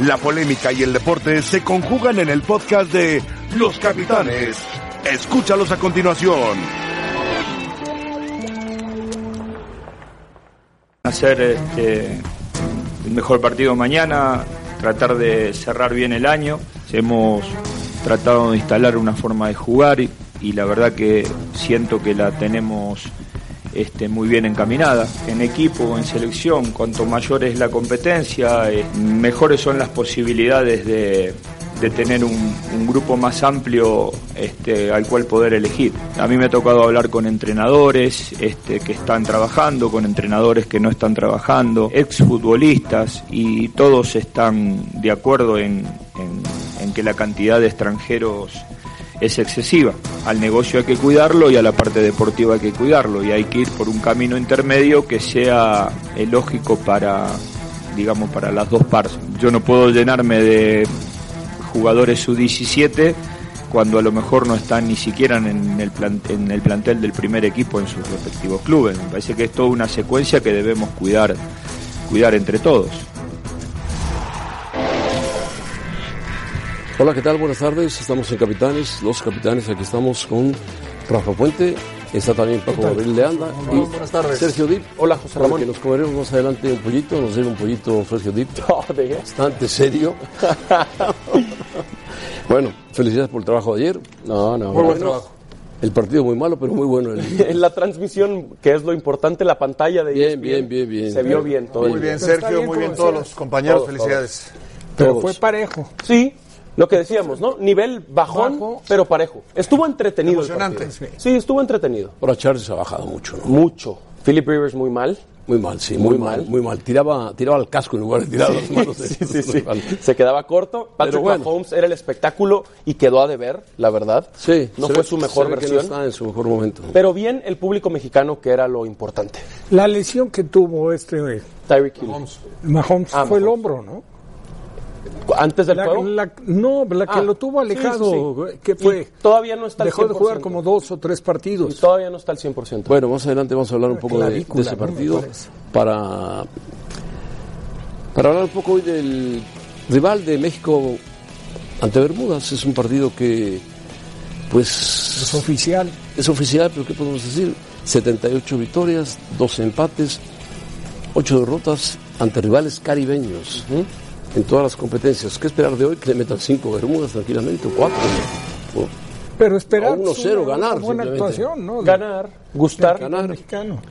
La polémica y el deporte se conjugan en el podcast de Los Capitanes. Escúchalos a continuación. Hacer este, el mejor partido mañana, tratar de cerrar bien el año. Hemos tratado de instalar una forma de jugar y, y la verdad que siento que la tenemos este, muy bien encaminada. En equipo en selección, cuanto mayor es la competencia, eh, mejores son las posibilidades de, tener un, grupo más amplio este, al cual poder elegir. A mí me ha tocado hablar con entrenadores este, que están trabajando, con entrenadores que no están trabajando, exfutbolistas y todos están de acuerdo en que la cantidad de extranjeros es excesiva. Al negocio hay que cuidarlo y a la parte deportiva hay que cuidarlo y hay que ir por un camino intermedio que sea eh, lógico para, digamos, para las dos partes. Yo no puedo llenarme de jugadores sub-17 cuando a lo mejor no están ni siquiera en el, plan, en el plantel del primer equipo en sus respectivos clubes. Me parece que es toda una secuencia que debemos cuidar, cuidar entre todos. Hola, ¿qué tal? Buenas tardes. Estamos en Capitanes, los Capitanes. Aquí estamos con Rafa Puente. Está también Paco Gabriel de Anda. y buenas tardes. Sergio Dip. Hola, José Ramón. Que nos comeremos más adelante un pollito. Nos debe un pollito Sergio Dip. Bastante serio. bueno, felicidades por el trabajo de ayer. No, no. Muy buen trabajo. El partido muy malo, pero muy bueno. en la transmisión, que es lo importante, la pantalla de Bien, bien, bien, bien. Se vio bien todo. Muy bien, Sergio, muy bien todos los compañeros. Todos, Felicidades. Pero Todos. fue parejo. Sí, lo que decíamos, ¿no? Nivel bajón, Bajo. pero parejo. Estuvo entretenido. el Emocionante. partido. Sí, estuvo entretenido. Ahora Charles ha bajado mucho, ¿no? Mucho. Philip Rivers muy mal. Muy mal, sí, muy, Muy mal, mal. muy mal. Tiraba, tiraba el casco en lugar de tirar las manos. de- Sí, sí, sí. Se quedaba corto. Patrick Pero bueno. Mahomes era el espectáculo y quedó a deber, la verdad. Sí, No fue ve- su mejor se ve que versión. no está en su mejor momento. Pero bien el público mexicano, que era lo importante. La lesión que tuvo este eh, Tyreek Hill. Mahomes Ah, fue el hombro, ¿no? Antes del La, juego. la- no, la que Ah, lo tuvo alejado, sí, sí. ¿qué Y fue? todavía no está al Dejó de jugar 100%. como dos o tres Y partidos. todavía no está al 100%. Bueno, más adelante vamos a hablar un poco de, ese partido para, para hablar un poco hoy del rival de México ante Bermudas. Es un partido que, pues, Es oficial. es oficial, pero ¿qué podemos decir? 78 victorias, 12 empates, 8 derrotas ante rivales caribeños en todas las competencias. ¿Qué esperar de hoy? Que le metan 5 Bermudas tranquilamente, o 4. Pero esperar A 1-0 una- ganar, una buena actuación, ¿no? Ganar, gustar, equipo mexicano.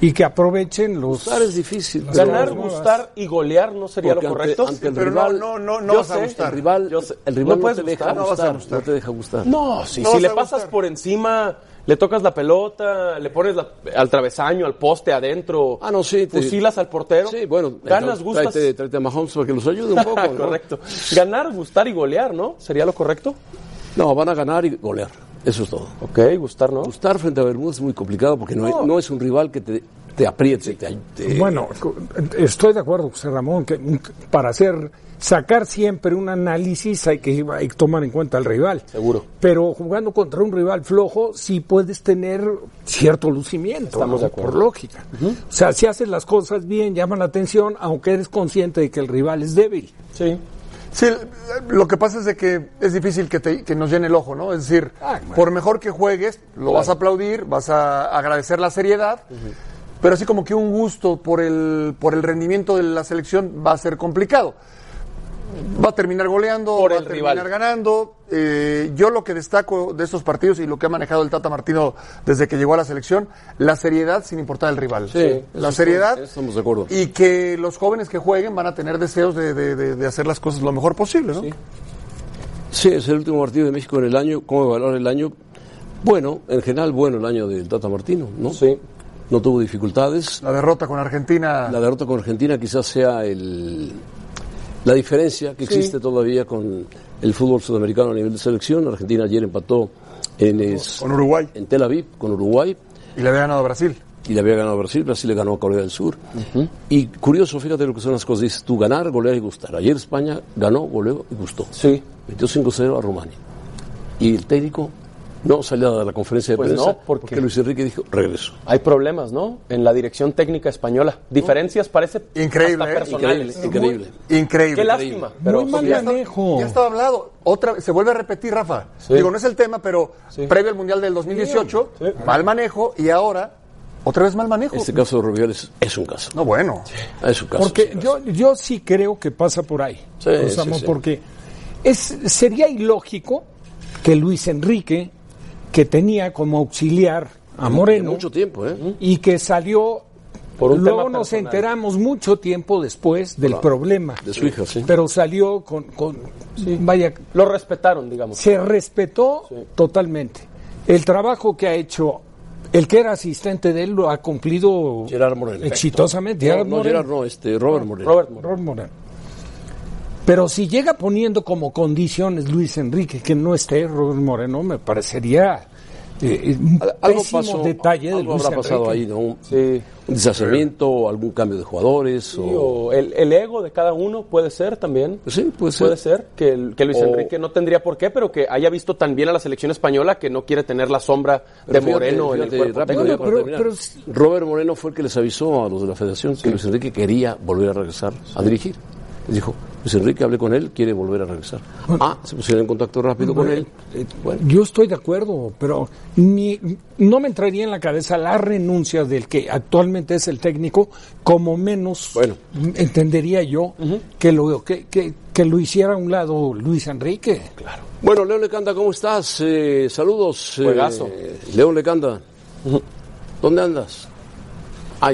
Y que aprovechen los... Gustar es difícil. ganar, gustar y golear no sería Porque lo ante- correcto. ante el Pero rival, no, no, no, no vas a sé, gustar. El rival, Yo sé. el rival No no, te deja gustar, no vas a gustar, no te deja gustar. No, si, No si le a pasas gustar. por encima, le tocas la pelota, le pones la- al travesaño, al poste adentro, Ah, no, sí. te- fusilas al portero, Sí, bueno. ganas, gustas. Tráete, tráete a Mahomes para que los ayude un poco. ¿no? Correcto. Ganar, gustar y golear, ¿no? ¿Sería lo correcto? No, van a ganar y golear. Eso es todo. Ok, gustar, ¿no? Gustar frente a Bermudas es muy complicado porque no, no es un rival que te, te apriete. te- te- Bueno, estoy de acuerdo, José Ramón, que para hacer sacar siempre un análisis hay que, hay que tomar en cuenta al rival. Seguro. Pero jugando contra un rival flojo, sí puedes tener cierto lucimiento, Estamos ¿no? de acuerdo. por lógica. O sea, si haces las cosas bien, llaman la atención, aunque eres consciente de que el rival es débil. Sí. Sí, lo que pasa es de que es difícil que, te- que nos llene el ojo, ¿no? Es decir, Ah, por mejor que juegues, lo vas a aplaudir, vas a agradecer la seriedad, pero así como que un gusto por el, por el rendimiento de la selección va a ser complicado. Va a terminar goleando, Por va el a terminar rival. ganando. Eh, yo lo que destaco de estos partidos y lo que ha manejado el Tata Martino desde que llegó a la selección, la seriedad sin importar el rival. Sí, la seriedad estamos de acuerdo. y que los jóvenes que jueguen van a tener deseos de, de- de- de hacer las cosas lo mejor posible, ¿no? Sí, es el último partido de México en el año. ¿Cómo evaluar el año? Bueno, en general, bueno el año del Tata Martino, ¿no? Sí. No tuvo dificultades. La derrota con Argentina. La derrota con Argentina quizás sea el, la diferencia que existe todavía con el fútbol sudamericano a nivel de selección. Argentina ayer empató en, es- Con Uruguay. en Tel Aviv con Uruguay Y le había ganado a Brasil. y le había ganado a Brasil. Brasil le ganó a Corea del Sur. Y curioso, fíjate lo que son las cosas. Dices tú, ganar, golear y gustar. Ayer España ganó, goleó y gustó. Sí. Metió 5-0 a Rumania. Y el técnico No salía de la conferencia de Pues prensa no, porque- porque Luis Enrique dijo, regreso. Hay problemas, ¿no? En la dirección técnica española. Diferencias parece Increíble, hasta ¿eh? personales. Increíble. Increíble. Qué lástima. Pero Muy mal Ya está- manejo. Ya estaba hablado. Otra se vuelve a repetir, Rafa. Sí. Digo, no es el tema, pero Sí. previo al Mundial del 2018, Sí. mal manejo y ahora otra vez mal manejo. Este caso de Rubiales es un caso. No, bueno. Es un caso. Porque es un caso. yo, yo sí creo que pasa por ahí. Sí, O sea, sí, no, sí. Porque es, sería ilógico que Luis Enrique, que tenía como auxiliar a Moreno, mucho tiempo, ¿eh? y que salió, Por un luego tema nos enteramos mucho tiempo después del problema. De su hija, sí. Pero salió con, con vaya, Lo respetaron, digamos. se respetó Sí. totalmente. El trabajo que ha hecho el que era asistente de él lo ha cumplido Gerard Moreno. exitosamente. No, Gerard no, Moreno. Gerard no, este, Robert Moreno. Robert Moreno. Robert Moreno. Pero si llega poniendo como condiciones Luis Enrique que no esté Robert Moreno, me parecería eh, un Al- Algo pésimo pasó, detalle de algo Luis habrá pasado ahí, ¿no? Un, Sí. un deshaceramiento, o algún cambio de jugadores, Sí, o... o el, el ego de cada uno puede ser también. Pues sí, puede ser. Puede ser que, el- que Luis O- Enrique no tendría por qué, pero que haya visto tan bien a la selección española que no quiere tener la sombra Pero de Moreno fíjate, en el cuerpo rápido, Bueno, pero- pero- Robert Moreno fue el que les avisó a los de la federación que Luis Enrique quería volver a regresar a dirigir. Les dijo, Luis Enrique, hablé con él, quiere volver a regresar. ah, se pusieron en contacto rápido con él. Eh, bueno, Yo estoy de acuerdo, pero ni- no me entraría en la cabeza la renuncia del que actualmente es el técnico, como menos Bueno. entendería yo que, lo, que, que, que lo hiciera a un lado Luis Enrique. Claro. Bueno, León Lecanda, ¿cómo estás? Eh, saludos. eh. León Lecanda, ¿dónde andas?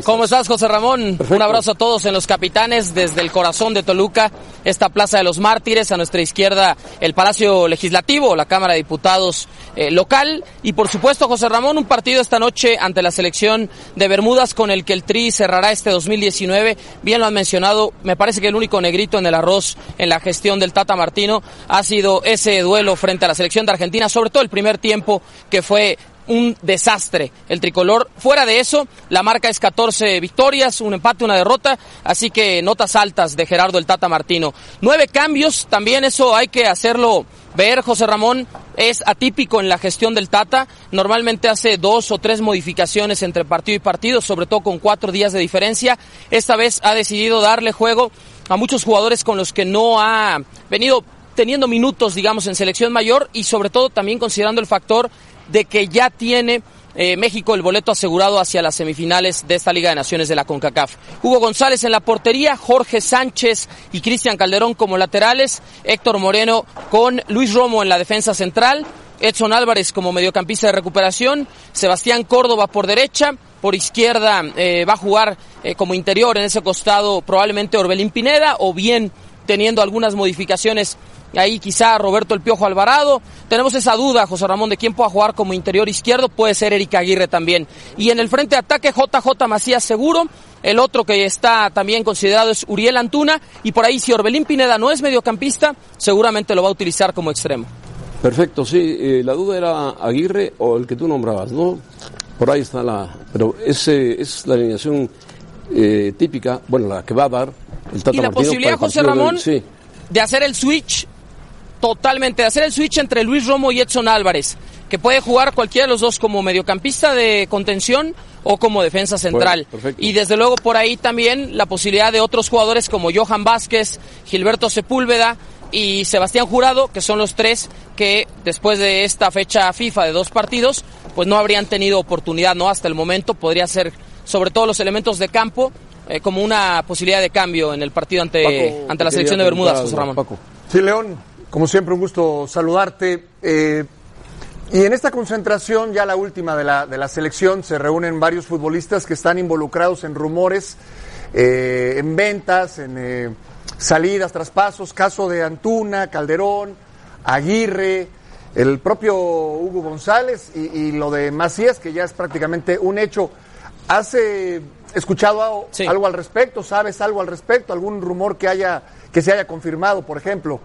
¿Cómo estás, José Ramón? Un abrazo a todos en los capitanes desde el corazón de Toluca, esta Plaza de los Mártires, a nuestra izquierda el Palacio Legislativo, la Cámara de Diputados eh, local y por supuesto, José Ramón, un partido esta noche ante la selección de Bermudas con el que el Tri cerrará este 2019. Bien lo han mencionado, me parece que el único negrito en el arroz en la gestión del Tata Martino ha sido ese duelo frente a la selección de Argentina, sobre todo el primer tiempo que fue un desastre el tricolor. Fuera de eso, la marca es 14 victorias, un empate, una derrota, así que notas altas de Gerardo el Tata Martino. Nueve cambios, también eso hay que hacerlo ver, José Ramón, es atípico en la gestión del Tata. Normalmente hace dos o tres modificaciones entre partido y partido, sobre todo con cuatro días de diferencia. Esta vez ha decidido darle juego a muchos jugadores con los que no ha venido teniendo minutos, digamos, en selección mayor y sobre todo también considerando el factor de que ya tiene eh, México el boleto asegurado hacia las semifinales de esta Liga de Naciones de la CONCACAF. Hugo González en la portería, Jorge Sánchez y Cristian Calderón como laterales, Héctor Moreno con Luis Romo en la defensa central, Edson Álvarez como mediocampista de recuperación, Sebastián Córdoba por derecha, por izquierda eh, va a jugar eh, como interior en ese costado probablemente Orbelín Pineda o bien teniendo algunas modificaciones ahí quizá Roberto El Piojo Alvarado. Tenemos esa duda, José Ramón, de quién pueda jugar como interior izquierdo, puede ser Erika Aguirre también. Y en el frente de ataque, JJ Macías seguro. El otro que está también considerado es Uriel Antuna. Y por ahí, si Orbelín Pineda no es mediocampista, seguramente lo va a utilizar como extremo. Perfecto, sí. eh, la duda era Aguirre o el que tú nombrabas, ¿no? Por ahí está la... Pero ese es la alineación eh, típica, bueno, la que va a dar el Tata y la Martino posibilidad, José de. Ramón, Sí. de hacer el switch totalmente, de hacer el switch entre Luis Romo y Edson Álvarez, que puede jugar cualquiera de los dos como mediocampista de contención o como defensa central. y desde luego por ahí también la posibilidad de otros jugadores como Johan Vázquez, Gilberto Sepúlveda y Sebastián Jurado, que son los tres que después de esta fecha FIFA de dos partidos, pues no habrían tenido oportunidad, ¿no? Hasta el momento podría ser, sobre todo los elementos de campo, eh, como una posibilidad de cambio en el partido ante, Paco, ante la selección de Bermudas, José Ramón. Paco. Sí, León, como siempre, un gusto saludarte. Eh, y en esta concentración, ya la última de la, de la selección, se reúnen varios futbolistas que están involucrados en rumores, eh, en ventas, en eh, salidas, traspasos, caso de Antuna, Calderón, Aguirre, el propio Hugo González y, y lo de Macías, que ya es prácticamente un hecho. ¿Has eh, escuchado algo, Sí. algo al respecto? ¿Sabes algo al respecto? ¿Algún rumor que haya que se haya confirmado, por ejemplo?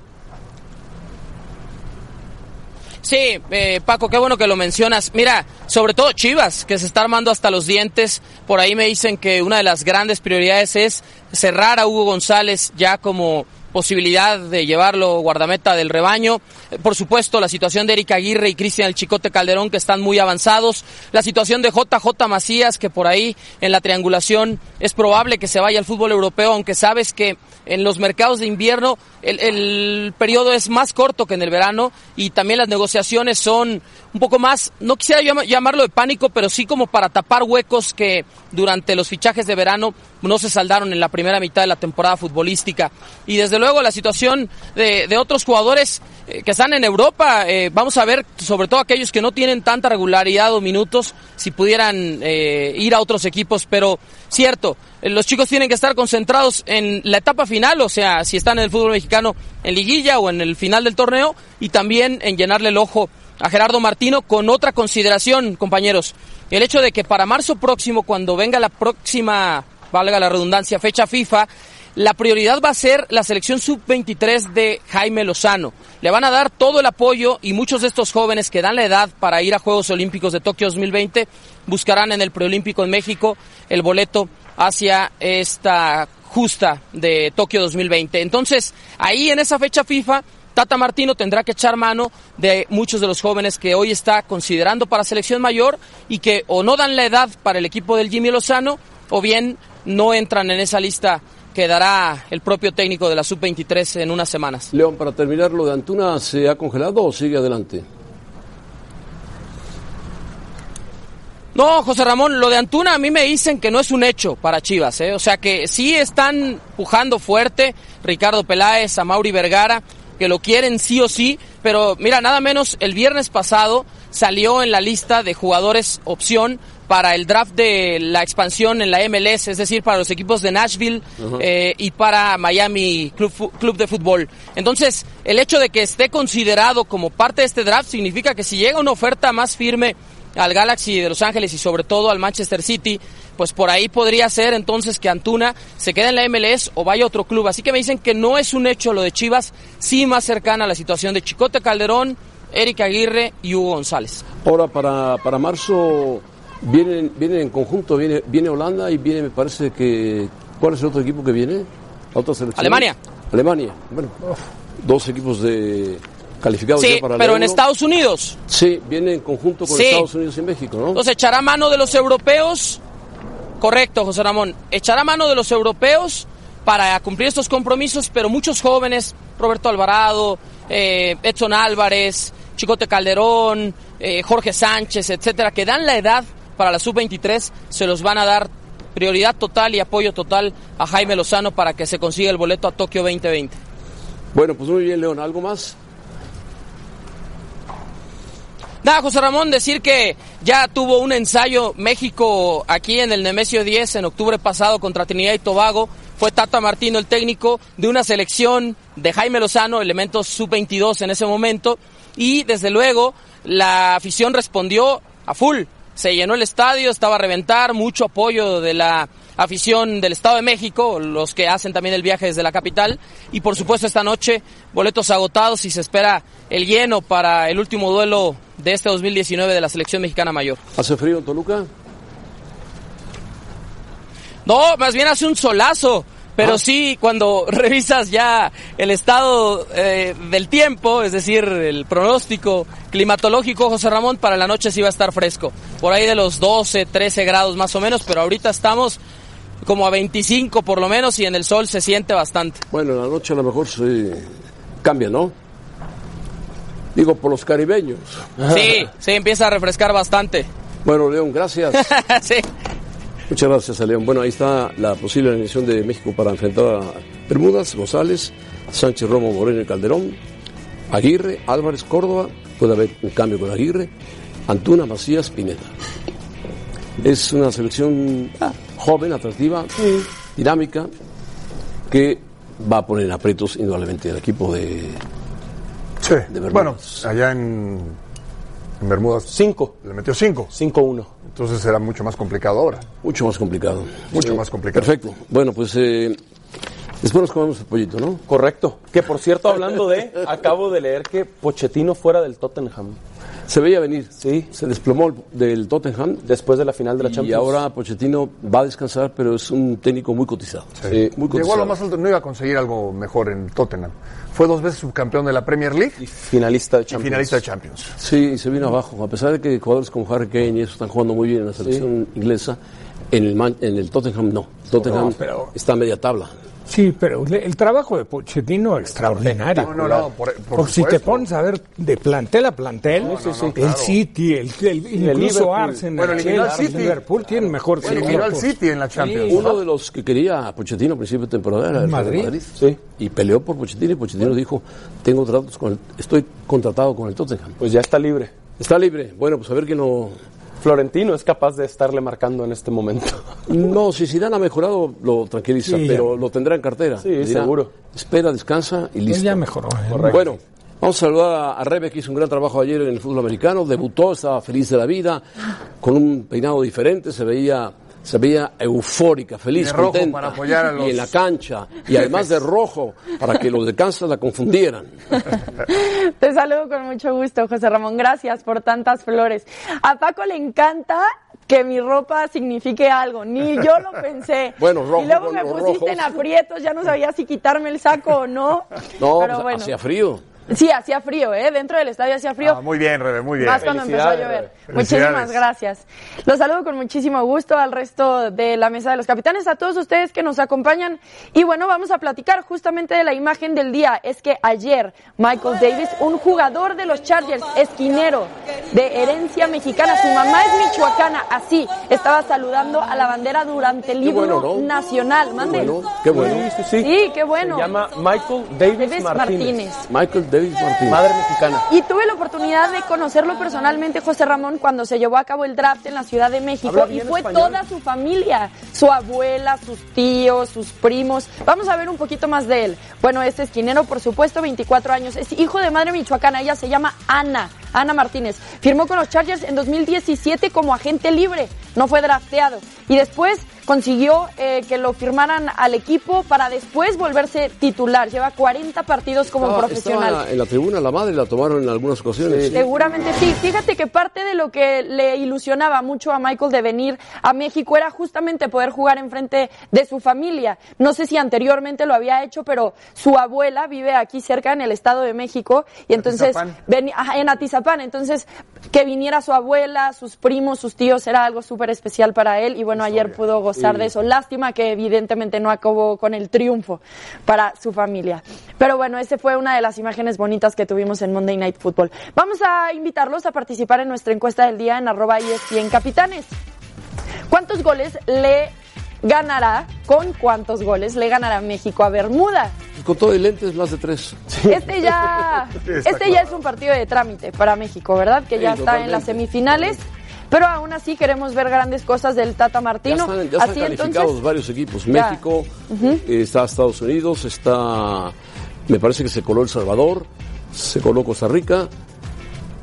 Sí, eh, Paco, qué bueno que lo mencionas. Mira, sobre todo Chivas, que se está armando hasta los dientes. Por ahí me dicen que una de las grandes prioridades es cerrar a Hugo González ya como posibilidad de llevarlo guardameta del rebaño. Eh, Por supuesto, la situación de Erika Aguirre y Cristian El Chicote Calderón, que están muy avanzados. La situación de JJ Macías, que por ahí en la triangulación es probable que se vaya al fútbol europeo, aunque sabes que en los mercados de invierno el, el periodo es más corto que en el verano y también las negociaciones son un poco más, no quisiera llama- llamarlo de pánico, pero sí como para tapar huecos que durante los fichajes de verano no se saldaron en la primera mitad de la temporada futbolística. Y desde luego la situación de, otros jugadores eh, que están en Europa, eh, vamos a ver, sobre todo aquellos que no tienen tanta regularidad o minutos, si pudieran eh, ir a otros equipos, pero cierto, los chicos tienen que estar concentrados en la etapa final, o sea, si están en el fútbol mexicano en liguilla o en el final del torneo, y también en llenarle el ojo a Gerardo Martino con otra consideración, compañeros. El hecho de que para marzo próximo, cuando venga la próxima, valga la redundancia, fecha FIFA, la prioridad va a ser la selección sub-23 de Jaime Lozano. Le van a dar todo el apoyo y muchos de estos jóvenes que dan la edad para ir a Juegos Olímpicos de Tokio 2020 buscarán en el preolímpico en México el boleto hacia esta justa de Tokio 2020. Entonces, ahí en esa fecha FIFA, Tata Martino tendrá que echar mano de muchos de los jóvenes que hoy está considerando para selección mayor y que o no dan la edad para el equipo del Jimmy Lozano o bien no entran en esa lista que dará el propio técnico de la sub-23 en unas semanas. León, para terminar, ¿lo de Antuna se ha congelado o sigue adelante? No, José Ramón, lo de Antuna a mí me dicen que no es un hecho para Chivas, ¿eh? o sea que sí están pujando fuerte Ricardo Peláez, a Mauri Vergara, que lo quieren sí o sí, pero mira, nada menos el viernes pasado salió en la lista de jugadores opción para el draft de la expansión en la MLS, es decir, para los equipos de Nashville eh, y para Miami Club, Club de Fútbol. Entonces, el hecho de que esté considerado como parte de este draft significa que si llega una oferta más firme al Galaxy de Los Ángeles y sobre todo al Manchester City, pues por ahí podría ser entonces que Antuna se quede en la MLS o vaya a otro club. Así que me dicen que no es un hecho lo de Chivas, sí más cercana a la situación de Chicote Calderón, Eric Aguirre y Hugo González. Ahora, para, para marzo, vienen, vienen en conjunto, viene, viene Holanda y viene, me parece que... ¿Cuál es el otro equipo que viene? ¿La otra selección? Alemania. Alemania. Bueno, dos equipos de calificados Sí, ya para pero en. Estados Unidos. Sí, viene en conjunto con Sí. Estados Unidos y México, ¿no? Entonces echará mano de los europeos. Correcto, José Ramón. Echará mano de los europeos para cumplir estos compromisos, pero muchos jóvenes, Roberto Alvarado, eh, Edson Álvarez, Chicote Calderón, eh, Jorge Sánchez, etcétera, que dan la edad para la sub-23, se los van a dar prioridad total y apoyo total a Jaime Lozano para que se consiga el boleto a Tokio 2020. Bueno, pues muy bien, León. ¿Algo más? Nada, José Ramón, decir que ya tuvo un ensayo México aquí en el Nemesio 10 en octubre pasado contra Trinidad y Tobago. Fue Tata Martino el técnico de una selección de Jaime Lozano, elementos sub-22 en ese momento. Y desde luego la afición respondió a full. Se llenó el estadio, estaba a reventar, mucho apoyo de la afición del Estado de México, los que hacen también el viaje desde la capital. Y por supuesto esta noche, boletos agotados y se espera el lleno para el último duelo de este 2019 de la selección mexicana mayor. ¿Hace frío en Toluca? No, más bien hace un solazo. Pero Ah. sí, cuando revisas ya el estado eh, del tiempo, es decir, el pronóstico climatológico, José Ramón, para la noche sí va a estar fresco. Por ahí de los 12, 13 grados más o menos, pero ahorita estamos como a 25 por lo menos y en el sol se siente bastante. Bueno, en la noche a lo mejor se cambia, ¿no? Digo, por los caribeños. Sí, sí, empieza a refrescar bastante. Bueno, León, gracias. sí. Muchas gracias León. Bueno, ahí está la posible alineación de México para enfrentar a Bermudas, González, Sánchez Romo, Moreno y Calderón, Aguirre, Álvarez, Córdoba, puede haber un cambio con Aguirre, Antuna, Macías, Pineda. Es una selección ah, joven, atractiva, dinámica, que va a poner en aprietos indudablemente el equipo de... Sí. Bermudas. Bueno, allá en, en Bermudas Cinco. le metió cinco. 5-1. Entonces será mucho más complicado ahora. Mucho más complicado. Mucho más complicado. Perfecto. Bueno, pues eh, después nos comemos el pollito, ¿no? Correcto. Que por cierto, hablando de, acabo de leer que Pochettino fuera del Tottenham. Se veía venir. Sí. Se desplomó del Tottenham. Después de la final de la Y Champions. ahora Pochettino va a descansar, pero es un técnico muy cotizado. Sí, muy Llegó a lo más alto, no iba a conseguir algo mejor en Tottenham. Fue dos veces subcampeón de la Premier League Y finalista de y Champions. finalista de Champions. Sí, se vino abajo. A pesar de que jugadores como Harry Kane y eso están jugando muy bien en la selección inglesa, en el, Man- en el Tottenham no. Tottenham pero- está a media tabla. Sí, pero le- el trabajo de Pochettino es extraordinario. No, no, no, por, por Por si te pones a ver de plantel a plantel, el City, el, el- incluso Liverpool. Arsenal, Bueno, Chelsea, City. Liverpool tienen mejor Bueno, eliminó al City en la Champions. Uno de los que quería a Pochettino a principio de temporada era el Madrid. Madrid. Sí. Y peleó por Pochettino y Pochettino dijo, tengo tratos con el, estoy contratado con el Tottenham. Pues ya está libre. Está libre. Bueno, pues a ver quién lo... Florentino es capaz de estarle marcando en este momento. No, si Zidane ha mejorado, lo tranquiliza, Sí, pero lo tendrá en cartera. Sí, dirá, seguro. Espera, descansa y listo. ya mejoró. ¿eh? Bueno, vamos a saludar a, a Rebe, que hizo un gran trabajo ayer en el fútbol americano. Debutó, estaba feliz de la vida, con un peinado diferente, se veía, se veía eufórica, feliz, De rojo contenta. para apoyar a los Y en la cancha, y además de rojo, para que los de Kansas la confundieran. Te saludo con mucho gusto, José Ramón. Gracias por tantas flores. A Paco le encanta que mi ropa signifique algo. Ni yo lo pensé. Bueno, rojo Y luego me pusiste rojos. en aprietos, ya no sabía si quitarme el saco o no. No, Pero pues, bueno. hacía frío. Sí, hacía frío, ¿eh? Dentro del estadio hacía frío. Ah, muy bien, Rebe, muy bien. Más cuando empezó a llover. Muchísimas gracias. Los saludo con muchísimo gusto al resto de la mesa de los capitanes, a todos ustedes que nos acompañan. Y bueno, vamos a platicar justamente de la imagen del día. Es que ayer Michael Davis, un jugador de los Chargers, esquinero de herencia mexicana, su mamá es michoacana, así estaba saludando a la bandera durante el Qué libro bueno, ¿no? nacional. Mande. Bueno, qué bueno. Sí, sí, sí. Sí, qué bueno. Se llama Michael Davis, Davis Martínez. Martínez. Michael David Martínez. Madre mexicana. Y tuve la oportunidad de conocerlo personalmente, José Ramón, cuando se llevó a cabo el draft en la Ciudad de México. Y fue español. toda su familia, su abuela, sus tíos, sus primos. Vamos a ver un poquito más de él. Bueno, este esquinero, por supuesto, 24 años. Es hijo de madre michoacana. Ella se llama Ana. Ana Martínez. Firmó con los Chargers en 2017 como agente libre. No fue drafteado. Y después consiguió eh, que lo firmaran al equipo para después volverse titular. Lleva 40 partidos como Estaba- profesional. estaba en la tribuna, la madre la tomaron en algunas ocasiones. Seguramente sí. Fíjate que parte de lo que le ilusionaba mucho a Michael de venir a México era justamente poder jugar enfrente de su familia. No sé si anteriormente lo había hecho, pero su abuela vive aquí cerca en el Estado de México y entonces Atizapán. ajá, en Atizapán. Entonces que viniera su abuela, sus primos, sus tíos era algo súper especial para él y bueno ayer pudo gozar de eso. Lástima que evidentemente no acabó con el triunfo para su familia. Pero bueno, esa fue una de las imágenes bonitas que tuvimos en Monday Night Football. Vamos a invitarlos a participar en nuestra encuesta del día en arroba ESPN Capitanes. ¿Cuántos goles le ganará, con cuántos goles le ganará México a Bermuda? Con todo y lentes, más de tres. Este ya, este ya es un partido de trámite para México, ¿verdad? Que ya Sí, está en las totalmente. Pero aún así queremos ver grandes cosas del Tata Ya Martino. están, ya están así calificados entonces, varios equipos. Ya. México, eh, está Estados Unidos, está, me parece que se coló El Salvador, se coló Costa Rica.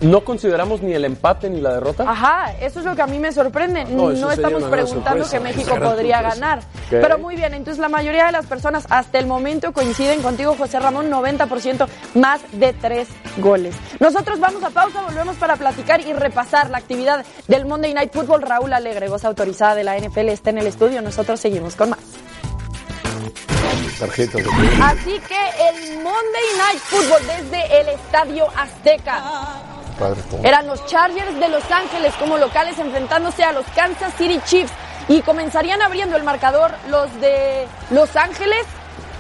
¿No consideramos ni el empate ni la derrota? Ajá, eso es lo que a mí me sorprende. No, estamos preguntando sorpresa. que México podría sorpresa. ganar. Pero muy bien, entonces la mayoría de las personas hasta el momento coinciden contigo, José Ramón, 90% más de tres goles. Nosotros vamos a pausa, volvemos para platicar y repasar la actividad del Monday Night Football. Raúl Alegre, voz autorizada de la NFL, está en el estudio. Nosotros seguimos con más. Tarjetas de Así que el Monday Night Football desde el Estadio Azteca. Padre, todo. Eran los Chargers de Los Ángeles como locales enfrentándose a los Kansas City Chiefs y comenzarían abriendo el marcador los de Los Ángeles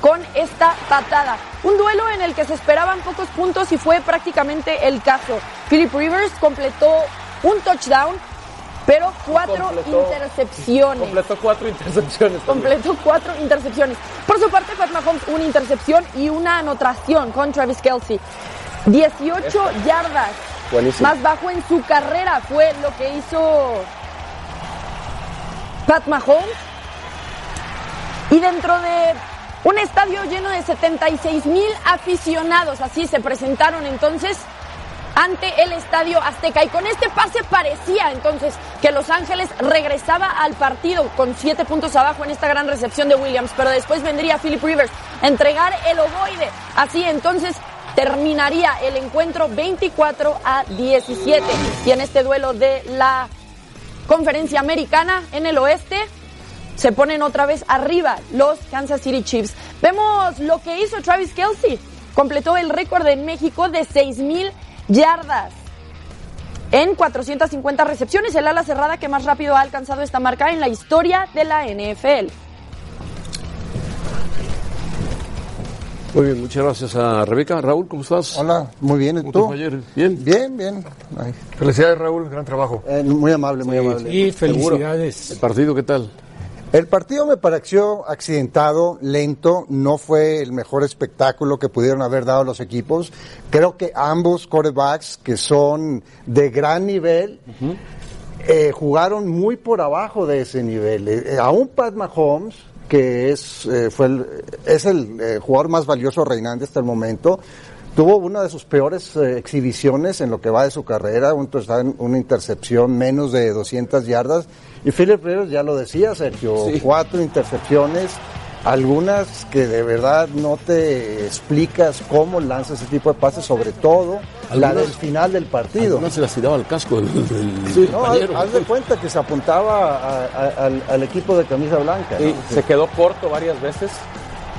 con esta patada. Un duelo en el que se esperaban pocos puntos y fue prácticamente el caso. Philip Rivers completó un touchdown, pero cuatro Completó- intercepciones. Completó cuatro intercepciones. también. Completó cuatro intercepciones. Por su parte, Pat Mahomes, una intercepción y una anotación con Travis Kelsey. 18 yardas. Más bajo en su carrera fue lo que hizo Pat Mahomes. Y dentro de un estadio lleno de 76 mil aficionados, así se presentaron entonces ante el estadio Azteca. Y con este pase parecía entonces que Los Ángeles regresaba al partido con siete puntos abajo en esta gran recepción de Williams. Pero después vendría Philip Rivers a entregar el ovoide. Así entonces terminaría el encuentro 24 a 17. Y en este duelo de la conferencia americana en el oeste, se ponen otra vez arriba los Kansas City Chiefs. Vemos lo que hizo Travis Kelsey. Completó el récord en México de 6.000 yardas en 450 recepciones. El ala cerrada que más rápido ha alcanzado esta marca en la historia de la NFL. Muy bien, muchas gracias a Rebeca. Raúl, ¿cómo estás? Hola, muy bien. ¿Y ¿Cómo te tú? ayer? Bien. Bien, bien. Ay, Felicidades, Raúl, gran trabajo. eh, muy amable, muy amable. Y felicidades. ¿El partido qué tal? El partido me pareció accidentado, lento, no fue el mejor espectáculo que pudieron haber dado los equipos. Creo que ambos quarterbacks, que son de gran nivel, eh, jugaron muy por abajo de ese nivel. Eh, aún Pat Mahomes, que es, eh, fue el, es el eh, jugador más valioso reinante hasta el momento, tuvo una de sus peores eh, exhibiciones en lo que va de su carrera, un una intercepción, menos de 200 yardas. Y Philip Rivers ya lo decía, Sergio, cuatro intercepciones, algunas que de verdad no te explicas cómo lanza ese tipo de pases, sobre todo la del final del partido. Algunas se las tiraba al casco del, del Sí, no, haz, de cuenta que se apuntaba a- a- al, al equipo de camisa blanca. Y ¿no? se quedó corto varias veces.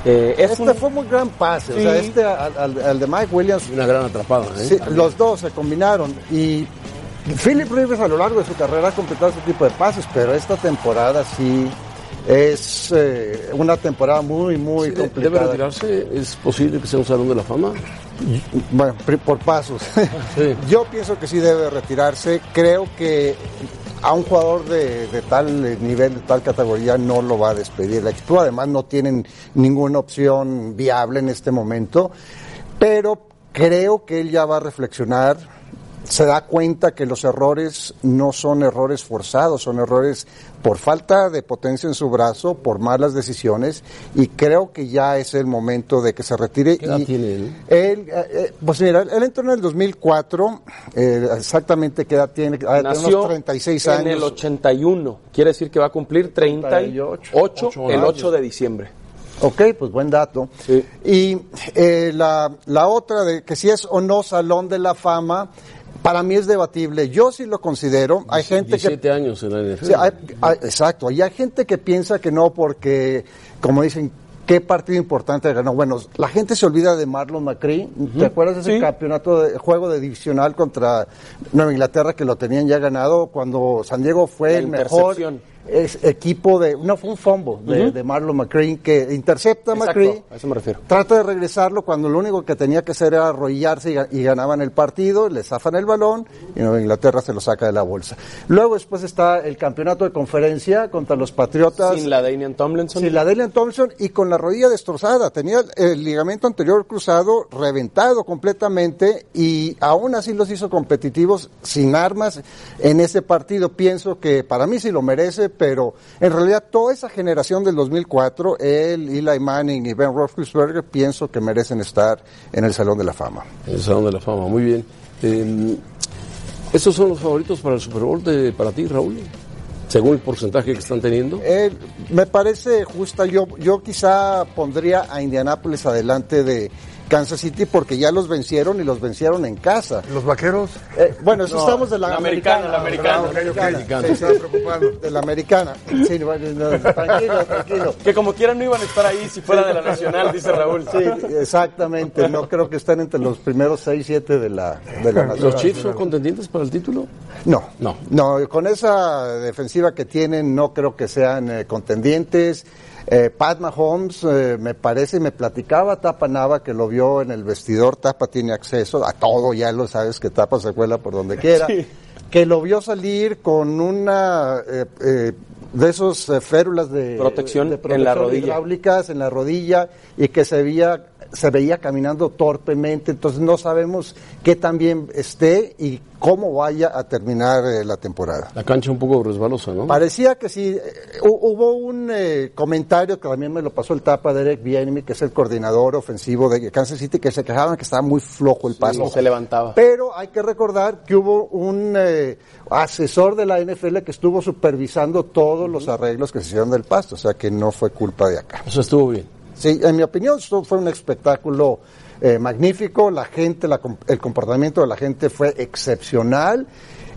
Eh, es Este un- fue muy gran pase, o sea, Sí. este al, al- al de Mike Williams, Una gran atrapada, ¿eh? sí, los dos se combinaron y Philip Rivers a lo largo de su carrera ha completado ese tipo de pases, pero esta temporada sí es eh, una temporada muy, muy Sí, de- ¿Debe complicada. retirarse? ¿Es posible que sea un salón de la fama? Bueno, por pasos. Sí. Yo pienso que sí debe retirarse. Creo que a un jugador de, de tal nivel, de tal categoría, no lo va a despedir. El equipo además no tienen ninguna opción viable en este momento. Pero creo que él ya va a reflexionar. Se da cuenta que los errores no son errores forzados, son errores por falta de potencia en su brazo, por malas decisiones, y creo que ya es el momento de que se retire. ¿Qué edad y- tiene él? él, eh, eh, pues mira, él entró en el 2004, eh, exactamente qué edad tiene, ah, tiene nació unos 36 en años. el 81. Quiere decir que va a cumplir 38 Ocho el años. 8 de diciembre. Ok, pues buen dato. Sí. Y eh, la, la otra de que si es o no Salón de la Fama, para mí es debatible. Yo sí lo considero. Hay gente que 17 años en la NFL. Sí, hay- hay- exacto. Y hay gente que piensa que no porque, como dicen, ¿qué partido importante ganó? Bueno, la gente se olvida de Marlon McCree. ¿Te acuerdas de ese Sí. campeonato de juego de divisional contra Nueva Inglaterra que lo tenían ya ganado cuando San Diego fue La el mejor. Es- equipo de, no fue un fumble de, de Marlon McCree que intercepta a McCree. a eso me refiero. Trata de regresarlo cuando lo único que tenía que hacer era arrodillarse y, ga- y ganaban el partido, le zafan el balón y Nueva Inglaterra se lo saca de la bolsa. Luego después está el campeonato de conferencia contra los Patriotas. Sin la Damian Tomlinson. Sin la Delian Thompson y con la rodilla destrozada. Tenía el ligamento anterior cruzado reventado completamente y aún así los hizo competitivos sin armas en ese partido. Pienso que para mí sí lo merece, pero en realidad toda esa generación del 2004, él, Eli Manning y Ben Roethlisberger, pienso que merecen estar en el Salón de la Fama. En el Salón de la Fama, muy bien. Eh, ¿Estos son los favoritos para el Super Bowl de, para ti, Raúl? Según el porcentaje que están teniendo. Eh, me parece justa. Yo, yo quizá pondría a Indianápolis adelante de Kansas City porque ya los vencieron y los vencieron en casa. Los vaqueros. Eh, bueno, eso estamos de la, la americana, la americana. La americana. Sí, preocupando. de la americana. Sí, bueno, no, tranquilo, tranquilo. Que como quieran no iban a estar ahí si fuera de la nacional, dice Raúl. Sí, exactamente. No creo que estén entre los primeros 6, 7 de la, de la nación. ¿Los Chiefs son contendientes para el título? No, No. no, con esa defensiva que tienen no creo que sean eh, contendientes. Eh, Pat Mahomes eh, me parece, me platicaba Tapa Nava que lo vio en el vestidor, Tapa tiene acceso a todo, ya lo sabes que Tapa se cuela por donde quiera, que lo vio salir con una eh, eh, de esos eh, férulas de Protección de en la rodilla. hidráulicas en la rodilla y que se veía se veía caminando torpemente, entonces no sabemos qué tan bien esté y cómo vaya a terminar eh, la temporada. La cancha un poco resbalosa, ¿no? Parecía que sí. eh, hu- hubo un eh, comentario que también me lo pasó el tapa Derek Bienemy, que es el coordinador ofensivo de Kansas City, que se quejaban que estaba muy flojo el paso. No se levantaba. Pero hay que recordar que hubo un eh, asesor de la NFL que estuvo supervisando todos los arreglos que se hicieron del pasto, o sea que no fue culpa de acá. O sea, estuvo bien. Sí, en mi opinión esto fue un espectáculo eh, magnífico, la gente, la el comportamiento de la gente fue excepcional.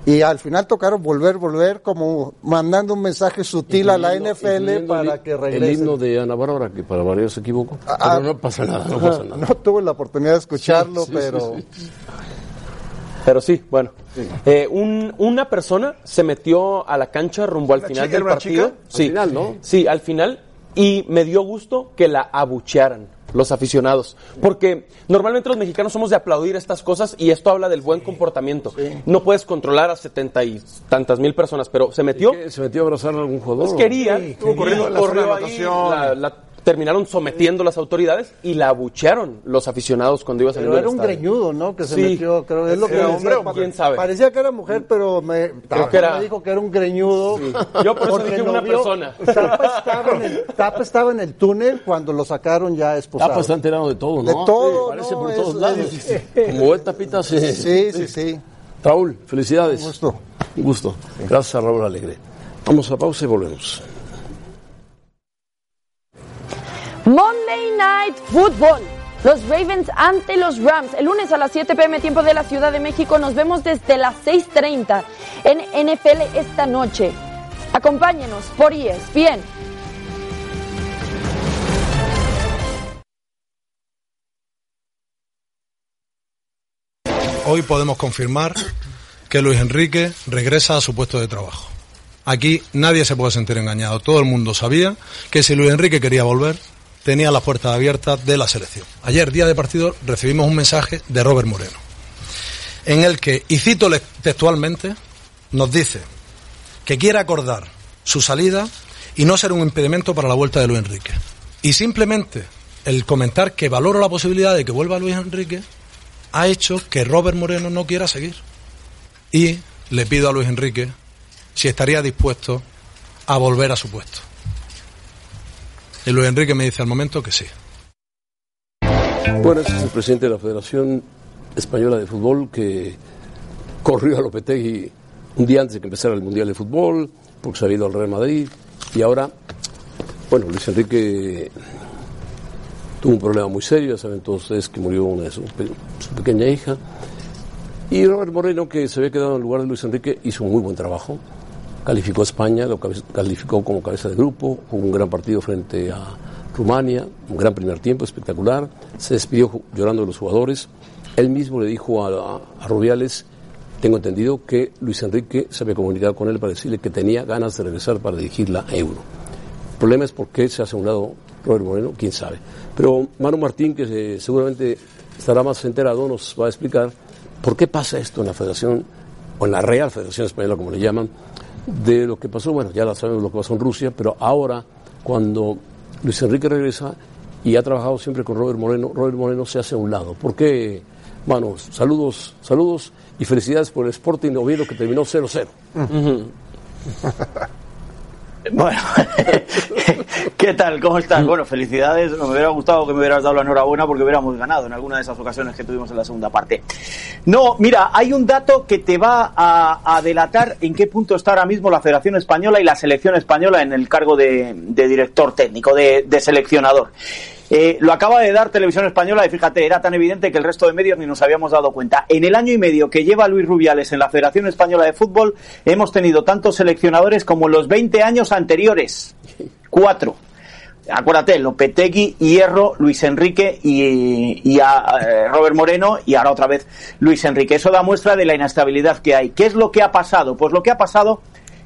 Y al final tocaron volver, volver, como mandando un mensaje sutil a la NFL para el- que El regresen. himno de Ana Bárbara, que para varios se equivocó. Ah, Pero no pasa nada, no pasa nada. No tuve la oportunidad de escucharlo, Sí, sí, pero sí, sí. Pero sí, bueno. Eh, un- una persona se metió a la cancha rumbo al ¿Una final chica? del ¿Era una partido. chica? Sí, Al final, ¿no? Sí, al final. Y me dio gusto que la abuchearan los aficionados. Porque normalmente los mexicanos somos de aplaudir estas cosas y esto habla del buen comportamiento. No puedes controlar a setenta y tantas mil personas, pero se metió. ¿Se metió a abrazar a algún jugador? Pues quería, corriendo la corrió ahí, la terminaron sometiendo las autoridades y la abuchearon los aficionados cuando iba saliendo Pero era un estadio. greñudo, ¿no? Que se Sí. metió, creo. Es lo que ¿Era decía, hombre o pa- quién sabe? Parecía que era mujer, pero me, Creo que era- me dijo que era un greñudo. Yo por eso dije una vio- persona. Tapa estaba, en el, Tapa estaba en el túnel cuando lo sacaron ya esposado. Tapa está enterado de todo, ¿no? De todo, Parece no, por es- todos lados. es- Como es Tapita, sí. Sí, sí, sí. Raúl, felicidades. Un gusto. Un gusto. Gracias a Raúl Alegre. Vamos a pausa y volvemos. Monday Night Football. Los Ravens ante los Rams. El lunes a las 7 pm tiempo de la Ciudad de México. Nos vemos desde las 6.30 en NFL esta noche. Acompáñenos por E ESPN. Hoy podemos confirmar que Luis Enrique regresa a su puesto de trabajo. Aquí nadie se puede sentir engañado. Todo el mundo sabía que si Luis Enrique quería volver, tenía las puertas abiertas de la selección. Ayer, día de partido, recibimos un mensaje de Robert Moreno, en el que, y cito textualmente, nos dice que quiere acordar su salida y no ser un impedimento para la vuelta de Luis Enrique. Y simplemente el comentar que valora la posibilidad de que vuelva Luis Enrique ha hecho que Robert Moreno no quiera seguir. Y le pido a Luis Enrique si estaría dispuesto a volver a su puesto. Y Luis Enrique me dice al momento que sí. Bueno, ese es el presidente de la Federación Española de Fútbol que corrió a Lopetegui un día antes de que empezara el Mundial de Fútbol, porque se había ido al Real Madrid. Y ahora, bueno, Luis Enrique tuvo un problema muy serio, ya saben todos ustedes que murió una de su, pe- su pequeña hija. Y Robert Moreno, que se había quedado en lugar de Luis Enrique, hizo un muy buen trabajo. Calificó a España, lo calificó como cabeza de grupo, jugó un gran partido frente a Rumania, un gran primer tiempo espectacular. Se despidió llorando de los jugadores. Él mismo le dijo a, a- Rubiales, tengo entendido que Luis Enrique se había comunicado con él para decirle que tenía ganas de regresar para dirigir la Euro. El problema es por qué se hace a un lado Robert Moreno, quién sabe. Pero Manu Martín, que seguramente estará más enterado, nos va a explicar por qué pasa esto en la Federación, o en la Real Federación Española, como le llaman, de lo que pasó, bueno, ya sabemos lo que pasó en Rusia, pero ahora, cuando Luis Enrique regresa y ha trabajado siempre con Robert Moreno, Robert Moreno se hace a un lado. ¿Por qué, Manu? Saludos, saludos y felicidades por el Sporting de Oviedo que terminó 0-0. Bueno, ¿qué tal? ¿Cómo estás? Bueno, felicidades. Me hubiera gustado que me hubieras dado la enhorabuena porque hubiéramos ganado en alguna de esas ocasiones que tuvimos en la segunda parte. No, mira, hay un dato que te va a, a delatar en qué punto está ahora mismo la Federación Española y la Selección Española en el cargo de, director técnico, de seleccionador. Eh, lo acaba de dar Televisión Española y fíjate, era tan evidente que el resto de medios ni nos habíamos dado cuenta. En el año y medio que lleva Luis Rubiales en la Federación Española de Fútbol, hemos tenido tantos seleccionadores como en los 20 años anteriores. Cuatro. Acuérdate, Lopetegui, Hierro, Luis Enrique y, a, eh, Robert Moreno y ahora otra vez Luis Enrique. Eso da muestra de la inestabilidad que hay. ¿Qué es lo que ha pasado? Pues lo que ha pasado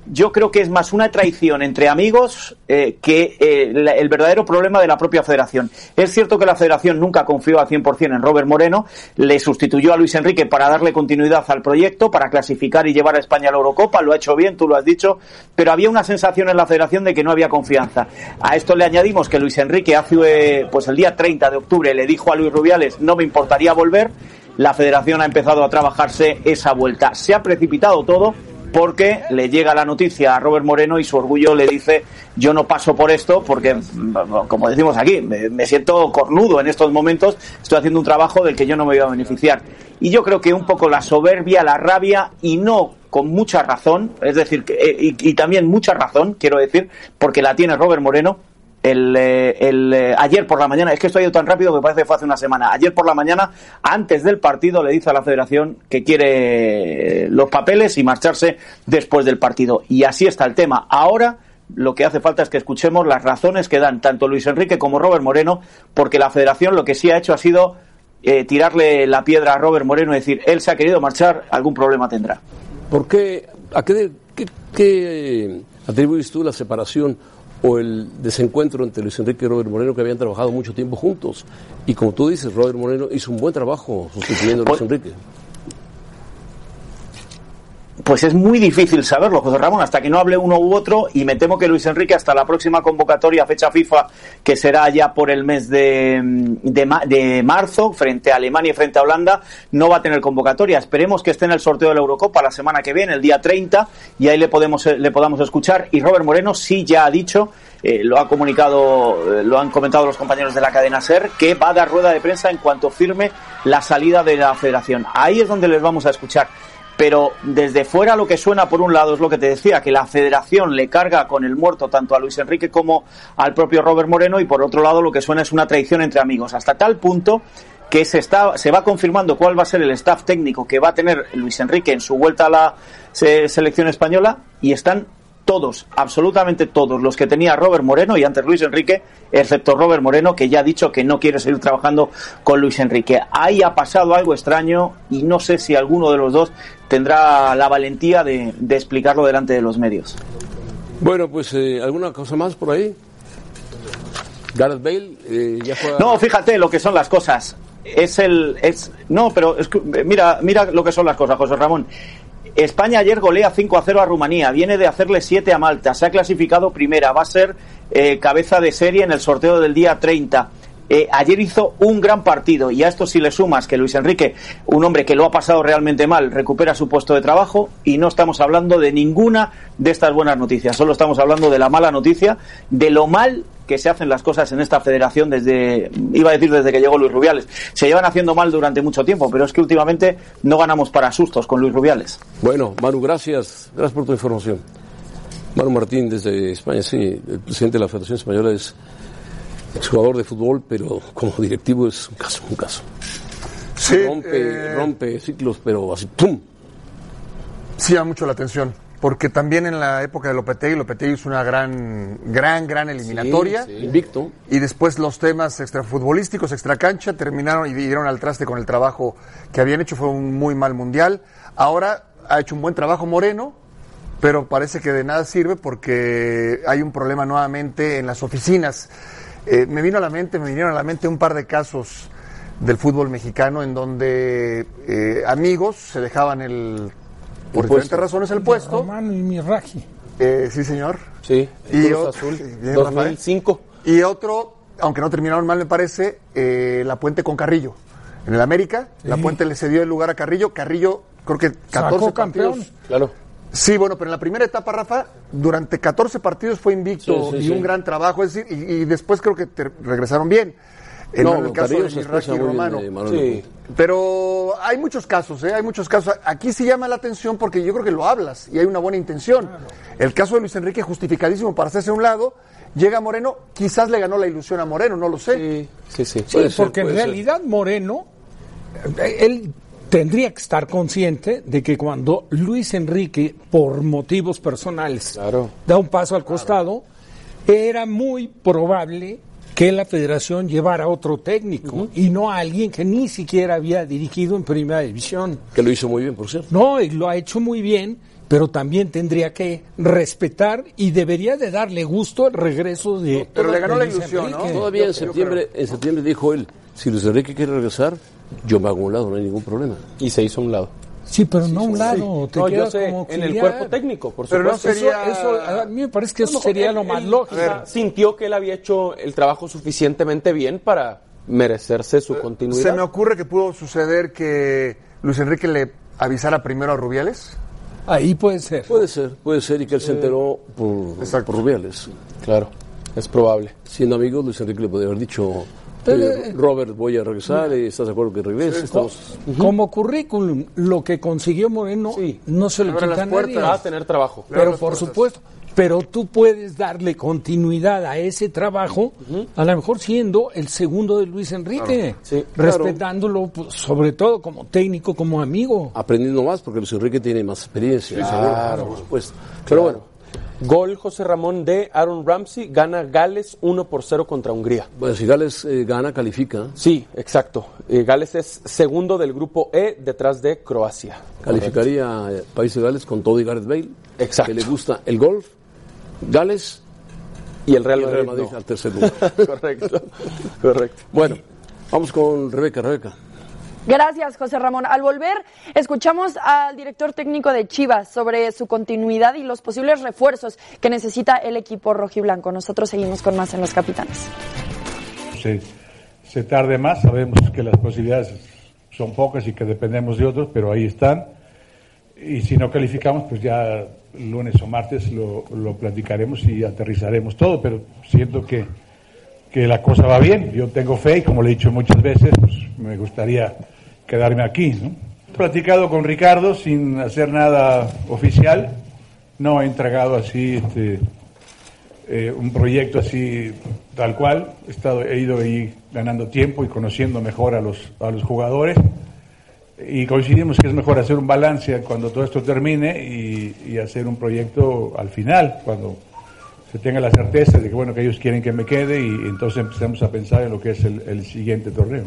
yo creo que es más una traición entre amigos eh, que eh, el verdadero problema de la propia federación. Es cierto que la federación nunca confió al 100% en Robert Moreno, le sustituyó a Luis Enrique para darle continuidad al proyecto, para clasificar y llevar a España a la Eurocopa, lo ha hecho bien, tú lo has dicho, pero había una sensación en la federación de que no había confianza. A esto le añadimos que Luis Enrique hace, eh, pues el día 30 de octubre le dijo a Luis Rubiales, no me importaría volver, la federación ha empezado a trabajarse esa vuelta. Se ha precipitado todo porque le llega la noticia a Robert Moreno y su orgullo le dice yo no paso por esto porque, como decimos aquí, me, siento cornudo en estos momentos, estoy haciendo un trabajo del que yo no me voy a beneficiar. Y yo creo que un poco la soberbia, la rabia y no con mucha razón, es decir, eh, y también mucha razón, quiero decir, porque la tiene Robert Moreno, el, eh, eh, ayer por la mañana, es que esto ha ido tan rápido que parece que fue hace una semana, ayer por la mañana, antes del partido, le dice a la federación que quiere los papeles y marcharse después del partido. Y así está el tema. Ahora lo que hace falta es que escuchemos las razones que dan tanto Luis Enrique como Robert Moreno, porque la federación lo que sí ha hecho ha sido eh, tirarle la piedra a Robert Moreno y decir, él se ha querido marchar, algún problema tendrá. ¿Por qué, a qué, qué atribuyes tú la separación o el desencuentro entre Luis Enrique y Robert Moreno que habían trabajado mucho tiempo juntos? Y como tú dices, Robert Moreno hizo un buen trabajo sustituyendo a Luis Enrique. Pues es muy difícil saberlo, José Ramón, hasta que no hable uno u otro, y me temo que Luis Enrique hasta la próxima convocatoria, fecha FIFA, que será ya por el mes de, de, de, marzo, frente a Alemania y frente a Holanda, no va a tener convocatoria. Esperemos que esté en el sorteo de la Eurocopa la semana que viene, el día 30, y ahí le, podemos, le podamos escuchar. Y Robert Moreno sí ya ha dicho, eh, lo ha comunicado, eh, lo han comentado los compañeros de la cadena SER, que va a dar rueda de prensa en cuanto firme la salida de la federación. Ahí es donde les vamos a escuchar pero desde fuera lo que suena por un lado es lo que te decía, que la federación le carga con el muerto tanto a Luis Enrique como al propio Robert Moreno y por otro lado lo que suena es una traición entre amigos, hasta tal punto que se, está, se va confirmando cuál va a ser el staff técnico que va a tener Luis Enrique en su vuelta a la selección española y están todos, absolutamente todos los que tenía Robert Moreno y antes Luis Enrique, excepto Robert Moreno, que ya ha dicho que no quiere seguir trabajando con Luis Enrique. Ahí ha pasado algo extraño y no sé si alguno de los dos tendrá la valentía de, de explicarlo delante de los medios. Bueno, pues eh, alguna cosa más por ahí. Gareth Bale eh, ya juega... No, fíjate lo que son las cosas. Es el es no, pero es, mira, mira lo que son las cosas, José Ramón. España ayer golea 5 a 0 a Rumanía, viene de hacerle 7 a Malta, se ha clasificado primera, va a ser eh, cabeza de serie en el sorteo del día 30. Eh, ayer hizo un gran partido y a esto si le sumas que Luis Enrique, un hombre que lo ha pasado realmente mal, recupera su puesto de trabajo y no estamos hablando de ninguna de estas buenas noticias, solo estamos hablando de la mala noticia, de lo mal que se hacen las cosas en esta federación desde, iba a decir desde que llegó Luis Rubiales. Se llevan haciendo mal durante mucho tiempo, pero es que últimamente no ganamos para sustos con Luis Rubiales. Bueno, Manu, gracias. Gracias por tu información. Manu Martín desde España, sí, el presidente de la Federación Española es exjugador de fútbol, pero como directivo es un caso, un caso. Sí, rompe, eh, rompe ciclos, pero así, ¡pum! Sí, llama mucho la atención. Porque también en la época de Lopetegui, Lopetegui hizo una gran, gran, gran eliminatoria. Sí, sí, invicto. Y después los temas extrafutbolísticos, extracancha, terminaron y dieron al traste con el trabajo que habían hecho. Fue un muy mal mundial. Ahora ha hecho un buen trabajo Moreno, pero parece que de nada sirve porque hay un problema nuevamente en las oficinas. Eh, me vino a la mente, me vinieron a la mente un par de casos del fútbol mexicano en donde eh, amigos se dejaban el por diferentes razones el puesto. Romano y Mirraji. Eh, sí, señor. Sí, Y Cruz o- Azul, sí, bien, Rafael. 2005. Y otro, aunque no terminaron mal, me parece, eh, la puente con Carrillo. En el América, la puente le cedió el lugar a Carrillo. Carrillo, creo que 14 Sacó campeón. partidos. Claro. Sí, bueno, pero en la primera etapa, Rafa, durante 14 partidos fue invicto Sí, sí, y sí. un gran trabajo, es decir, y, y después creo que te- regresaron bien. En no, el caso de muy Romano. bien, eh. Pero hay muchos casos, ¿eh? hay muchos casos. Aquí sí llama la atención porque yo creo que lo hablas y hay una buena intención. El caso de Luis Enrique, justificadísimo para hacerse a un lado, llega Moreno, quizás le ganó la ilusión a Moreno, no lo sé. Sí, sí, sí. Sí, Puede ser, porque en ser. realidad Moreno, eh, él tendría que estar consciente de que cuando Luis Enrique, por motivos personales, Claro. da un paso al costado, era muy probable que la federación llevara otro técnico y no a alguien que ni siquiera había dirigido en primera división. Que lo hizo muy bien, por cierto. No, y lo ha hecho muy bien, pero también tendría que respetar y debería de darle gusto el regreso de. Pero le ganó la ilusión, ¿no? Todavía en septiembre, en septiembre dijo él, si Luis Enrique quiere regresar, yo me hago a un lado, no hay ningún problema. Y se hizo a un lado. Sí, pero no a un lado, te No, yo quedas sé, como en el cuerpo técnico, por Pero no supuesto. sería- Eso, eso, a mí me parece que eso No, sería él- lo más él lógico. sintió que él había hecho el trabajo suficientemente bien para merecerse su continuidad. Se me ocurre que pudo suceder que Luis Enrique le avisara primero a Rubiales. Ahí puede ser. Puede ser, puede ser, y que él se enteró por, por Rubiales. Claro, es probable. Siendo amigos, Luis Enrique le podría haber dicho, Pero, "Oye, eh, Robert, voy a regresar, y ¿estás de acuerdo que regrese? Estamos- Como currículum, lo que consiguió Moreno Sí. no se lo Abre quita a las puertas. nadie. Va a tener trabajo. Pero por puertas. supuesto, pero tú puedes darle continuidad a ese trabajo, a lo mejor siendo el segundo de Luis Enrique, Sí, claro. respetándolo pues, sobre todo como técnico, como amigo. Aprendiendo más porque Luis Enrique tiene más experiencia. Claro. por supuesto. Pero bueno, Gol José Ramón de Aaron Ramsey, gana Gales 1 por 0 contra Hungría. bueno, si Gales eh, gana, califica. Sí, exacto. Eh, Gales es segundo del grupo E detrás de Croacia. Calificaría eh, Países de Gales con todo y Gareth Bale. Exacto. Que le gusta el golf, Gales Y el Real y el Real Madrid. Madrid no. al tercer lugar. correcto, correcto. bueno, vamos con Rebeca, Rebeca. Gracias, José Ramón. Al volver, escuchamos al director técnico de Chivas sobre su continuidad y los posibles refuerzos que necesita el equipo rojiblanco. Nosotros seguimos con más en Los Capitanes. se, se tarde más, sabemos que las posibilidades son pocas y que dependemos de otros, pero ahí están. Y si no calificamos, pues ya lunes o martes lo, lo platicaremos y aterrizaremos todo, pero siento que, que la cosa va bien. Yo tengo fe y como le he dicho muchas veces, pues me gustaría quedarme aquí. ¿no? He platicado con Ricardo sin hacer nada oficial, no he entregado así este, eh, un proyecto así tal cual. He, estado, he ido ahí ganando tiempo y conociendo mejor a los, a los jugadores. Y coincidimos que es mejor hacer un balance cuando todo esto termine y, hacer un proyecto al final, cuando se tenga la certeza de que, bueno, que ellos quieren que me quede y entonces empecemos a pensar en lo que es el, siguiente torneo.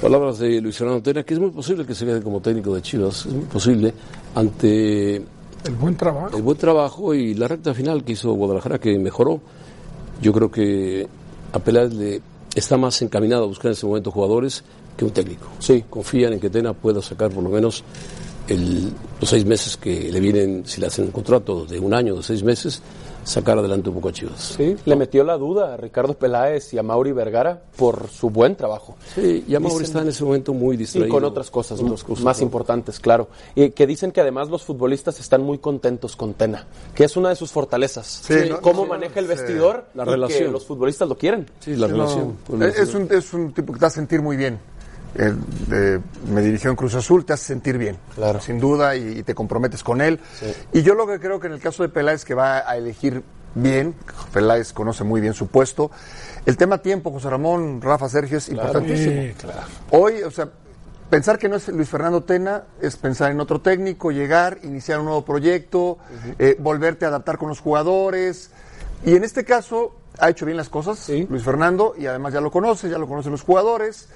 Palabras de Luis Fernando Tena, que es muy posible que se quede como técnico de Chivas, es muy posible, ante El buen trabajo. el buen trabajo y la recta final que hizo Guadalajara, que mejoró. Yo creo que a Peláez le está más encaminado a buscar en ese momento jugadores que un técnico. Sí, confían en que Tena pueda sacar por lo menos el- los seis meses que le vienen, si le hacen un contrato de un año, de seis meses, sacar adelante un poco a Chivas. Sí, le metió la duda a Ricardo Peláez y a Mauri Vergara por su buen trabajo. Sí, y a Mauri Dicen- está en ese momento muy distraído. con otras cosas, Con otras cosas, más ¿no? importantes, claro. Y que dicen que además los futbolistas están muy contentos con Tena, que es una de sus fortalezas. Sí, ¿no? Cómo Sí, maneja el sí. vestior, La y que relación. los futbolistas lo quieren. Sí, la relación. con es, un, es un tipo que te hace sentir muy bien. Eh, eh, me dirigió en Cruz Azul, te hace sentir bien, Claro. sin duda, y, y te comprometes con él. Y yo lo que creo que en el caso de Peláez, que va a elegir bien, Peláez conoce muy bien su puesto. El tema tiempo, José Ramón, Rafa, Sergio, es importantísimo. Sí, claro. Hoy, o sea, pensar que no es Luis Fernando Tena es pensar en otro técnico, llegar, iniciar un nuevo proyecto, eh, volverte a adaptar con los jugadores. Y en este caso ha hecho bien las cosas Luis Fernando y además ya lo conoce, ya lo conocen los jugadores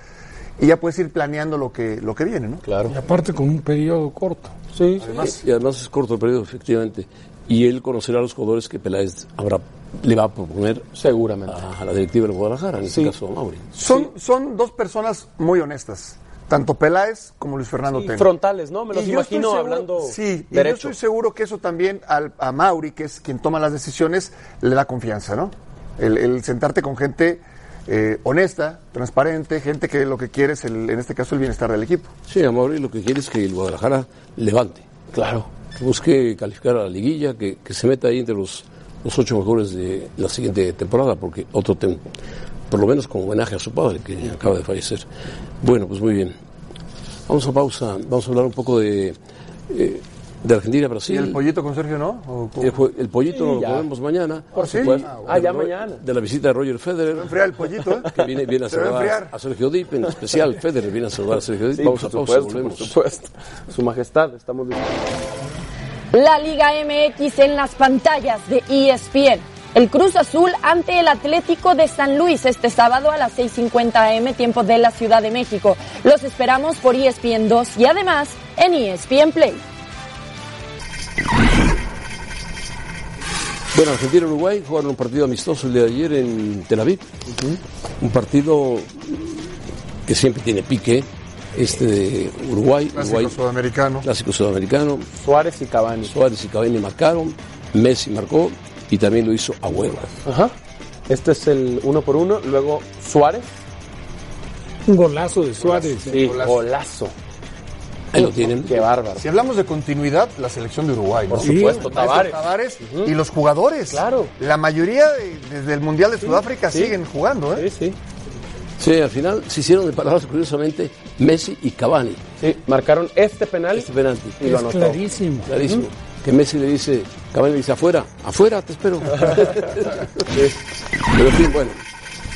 y ya puedes ir planeando lo que, lo que viene, ¿no? Claro. Y aparte con un periodo corto. Sí, Y además es corto el periodo, efectivamente. Y él conocerá a los jugadores que Peláez habrá, le va a proponer seguramente. a, a la directiva de Guadalajara, en este caso a Mauri. Son, son dos personas muy honestas, tanto Peláez como Luis Fernando Sí, Tena. frontales, ¿no? Me los Y imagino seguro- hablando Sí, y yo estoy seguro que eso también al- a Mauri, que es quien toma las decisiones, le da confianza, ¿no? El, el sentarte con gente eh, honesta, transparente, gente que lo que quiere es, el- en este caso, el bienestar del equipo. Sí, a Mauri lo que quiere es que el Guadalajara levante. Claro. Que busque calificar a la liguilla, que, que se meta ahí entre los, los ocho mejores de la siguiente temporada, porque otro tem- por lo menos como homenaje a su padre, que acaba de fallecer. Bueno, pues muy bien. Vamos a pausa, vamos a hablar un poco de, eh, de Argentina, ¿Y Brasil. el pollito con Sergio no? El, pollito Sí, lo ya. podemos mañana. ¿Por sí? supuesto. Ah, ya De- mañana. De la visita de Roger Federer. Se va a enfriar el pollito, ¿eh? Que viene, viene a a saludar enfriar. a Sergio Dip, en especial Federer viene a saludar a Sergio Dip. Sí, Vamos por a pausa, supuesto, volvemos. por supuesto. Su majestad, estamos listos. La Liga MX en las pantallas de ESPN. El Cruz Azul ante el Atlético de San Luis este sábado a las 6.50 am tiempo de la Ciudad de México. Los esperamos por ESPN 2 y además en ESPN Play. Bueno, Argentina y Uruguay jugaron un partido amistoso el día de ayer en Tel Aviv. Un partido que siempre tiene pique. Este de Uruguay, Clásico Uruguay sudamericano. clásico sudamericano. Suárez y Cavani. Suárez y Cavani marcaron, Messi marcó y también lo hizo Agüero. Ajá. Este es el uno por uno. Luego Suárez. Un golazo de Suárez. Sí, golazo. Ahí lo tienen. Qué bárbaro. Si hablamos de continuidad, la selección de Uruguay, ¿no? Por supuesto, Maestro Tavares. Tavares y los jugadores. Claro. La mayoría de- desde el Mundial de Sudáfrica sí. siguen jugando, ¿eh? Sí, sí. Sí, al final se hicieron de palabras curiosamente Messi y Cavani. Sí, marcaron este penal Este penalti. y lo anotó. clarísimo. Clarísimo. que Messi le dice, Cavani le dice, afuera, afuera, te espero. Pero en fin, bueno,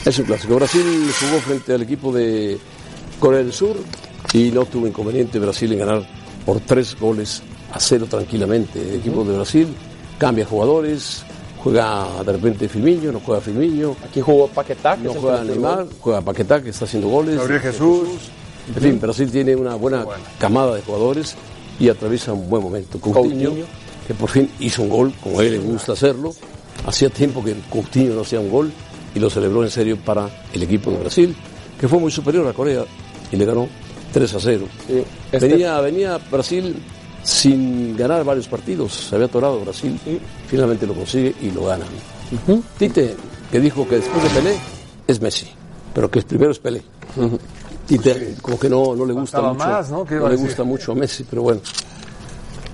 es un clásico. Brasil jugó frente al equipo de Corea del Sur y no tuvo inconveniente Brasil en ganar por tres goles a cero tranquilamente. El equipo de Brasil cambia jugadores, juega de repente Firmino, no juega Firmino. Aquí jugó Paquetá, que no juega Neymar, juega Paquetá que está haciendo goles. Gabriel Jesús. En fin, Brasil tiene una buena camada de jugadores y atraviesa un buen momento. Coutinho, Coutinho. que por fin hizo un gol, como a él le gusta hacerlo. Hacía tiempo que Coutinho no hacía un gol y lo celebró en serio para el equipo de Brasil, que fue muy superior a Corea y le ganó 3 a 0. este- Venía, venía Brasil sin ganar varios partidos, se había atorado Brasil, finalmente lo consigue y lo ganan. Tite, que dijo que después de Pelé es Messi, pero que primero es Pelé. Tite, como que no, no le gusta Faltaba mucho, más, ¿no? ¿Qué iba no le gusta mucho a Messi, pero bueno,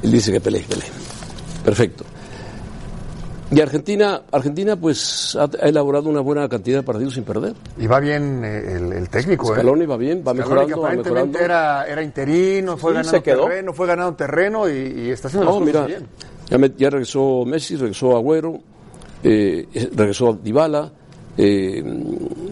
él dice que Pelé, Pelé. Perfecto. Y Argentina, Argentina pues ha, ha elaborado una buena cantidad de partidos sin perder. Y va bien eh, el, el técnico, ¿eh? Scaloni va bien, va Scaloni, mejorando, que va aparentemente mejorando. era, era interino, fue Sí, ganando se quedó. terreno, fue ganando terreno y, y está haciendo No, las cosas mira, bien. ya, me- ya regresó Messi, regresó Agüero, eh, regresó Dybala, eh,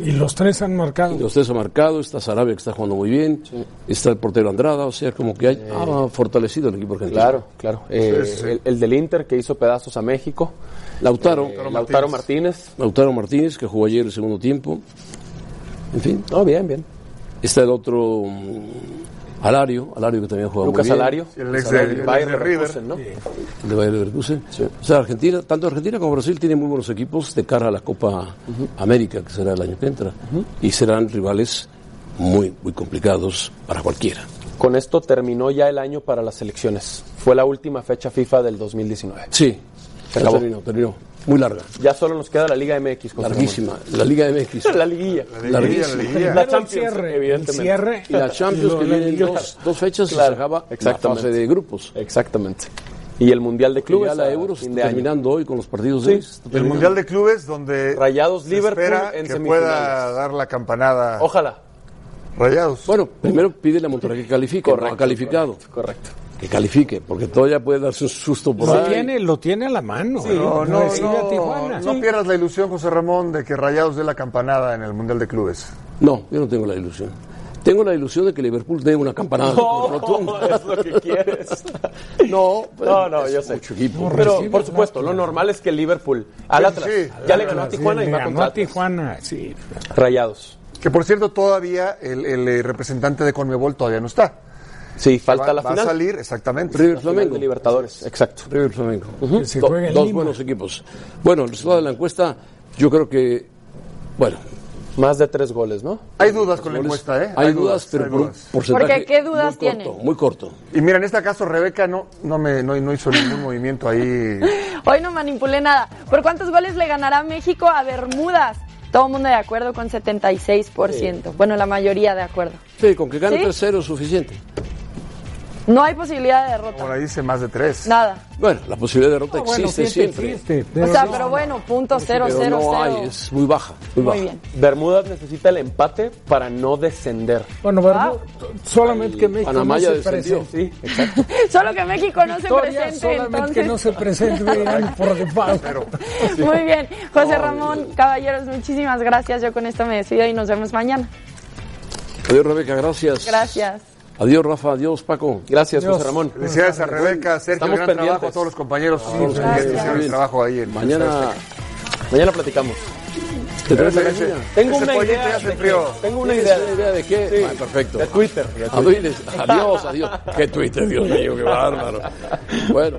Y los tres han marcado. los tres ha marcado, está Sarabia que está jugando muy bien, está el portero Andrada, o sea, como que hay, ha fortalecido el equipo argentino. Claro, claro. Eh, Sí, sí, sí. El, el del Inter que hizo pedazos a México. Lautaro, Eh, Lautaro Martínez. Lautaro Martínez, que jugó ayer el segundo tiempo. En fin, No, bien, bien. está el otro mm, Alario, Alario que también juega Lucas muy bien. Alario. El ex de- del el Bayern de River. Leverkusen, ¿no? de Bayer Leverkusen. O sea, Argentina, tanto Argentina como Brasil tienen muy buenos equipos de cara a la Copa América, que será el año que entra. Y serán rivales muy, muy complicados para cualquiera. Con esto terminó ya el año para las elecciones. Fue la última fecha FIFA del 2019. Sí, Se acabó. terminó, terminó. Muy larga, Ya solo nos queda la Liga MX. José larguísima. La Liga MX. La liguilla. larguísima. La liguilla. La Pero el Champions, cierre, el evidentemente. cierre Y la Champions que la vienen dos, dos fechas y Claro, se acaba la exactamente. fase de grupos. Exactamente. Y el Mundial de Que ya Clubes. la a Euro está de año. terminando hoy con los partidos de hoy. El. Mundial de Clubes donde Rayados se Liverpool espera en que pueda dar la campanada Ojalá. Rayados. Bueno, primero pídele a Monterrey que califique, no ha Correcto, calificado. Correcto. Que califique, porque todavía puede darse un susto por Lo ahí. tiene, lo tiene a la mano. no, no, Tijuana. no, no pierdas la ilusión, José Ramón, de que Rayados dé la campanada en el Mundial de Clubes. No, yo no tengo la ilusión. Tengo la ilusión de que Liverpool dé una campanada. rotunda. es lo que quieres. No, No, no, yo sé. equipo. Pero, por supuesto, lo normal es que Liverpool al Sí, Atlas sí. ya le ganó a Tijuana y va contra a. Tijuana, sí. Rayados. Que por cierto, todavía el, el, eh, representante de Conmebol todavía no está. Sí, falta va, la va final. a salir, exactamente. River Final Flamengo. de Libertadores, exacto. River Flamengo. Que se Do- juegue en dos Lima. buenos equipos. Bueno, el resultado de la encuesta, yo creo que, bueno, Más de tres goles, ¿no? Hay dudas con la encuesta, ¿eh? Hay, dudas, pero hay por un dudas. porcentaje Porque, ¿qué dudas muy corto, tiene? Muy corto. Y mira, en este caso Rebeca no, no, me, no, no hizo ningún movimiento ahí. Hoy no manipulé nada. ¿Por cuántos goles le ganará México a Bermudas? Todo el mundo de acuerdo con 76%. Bueno, la mayoría de acuerdo. Sí, con que gane ¿Sí? 3-0 es suficiente. No hay posibilidad de derrota. Por ahí dice más de tres. Nada. Bueno, la posibilidad de derrota Ah, bueno, existe fíjate, siempre. existe, O sea, no. pero bueno, punto cero, Pero cero, no hay, cero. es muy baja. Muy, baja. Bien. Bermudas necesita el empate para no descender. Bueno, Bermu- solamente que México Panamá no ya se descendió. presente. Sí, exacto. Solo que México no se presente, solamente entonces. que no se presente por default. Muy bien. José Ramón, caballeros, muchísimas gracias. Yo con esto me despido y nos vemos mañana. Adiós, Rebeca, gracias. Gracias. Adiós, Rafa, adiós, Paco. Gracias. José Ramón. Felicidades a Rebeca, Sergio, Estamos gran pendientes. trabajo a todos los compañeros que hicieron el trabajo ahí. En Mañana Mañana platicamos. te traes la gallina. Tengo una idea. de que- tengo una ¿Tienes idea. una idea de qué? Sí. Ah, perfecto. De Twitter. de Twitter. Adiós, adiós, adiós. Qué Twitter, Dios mío, qué bárbaro. Bueno.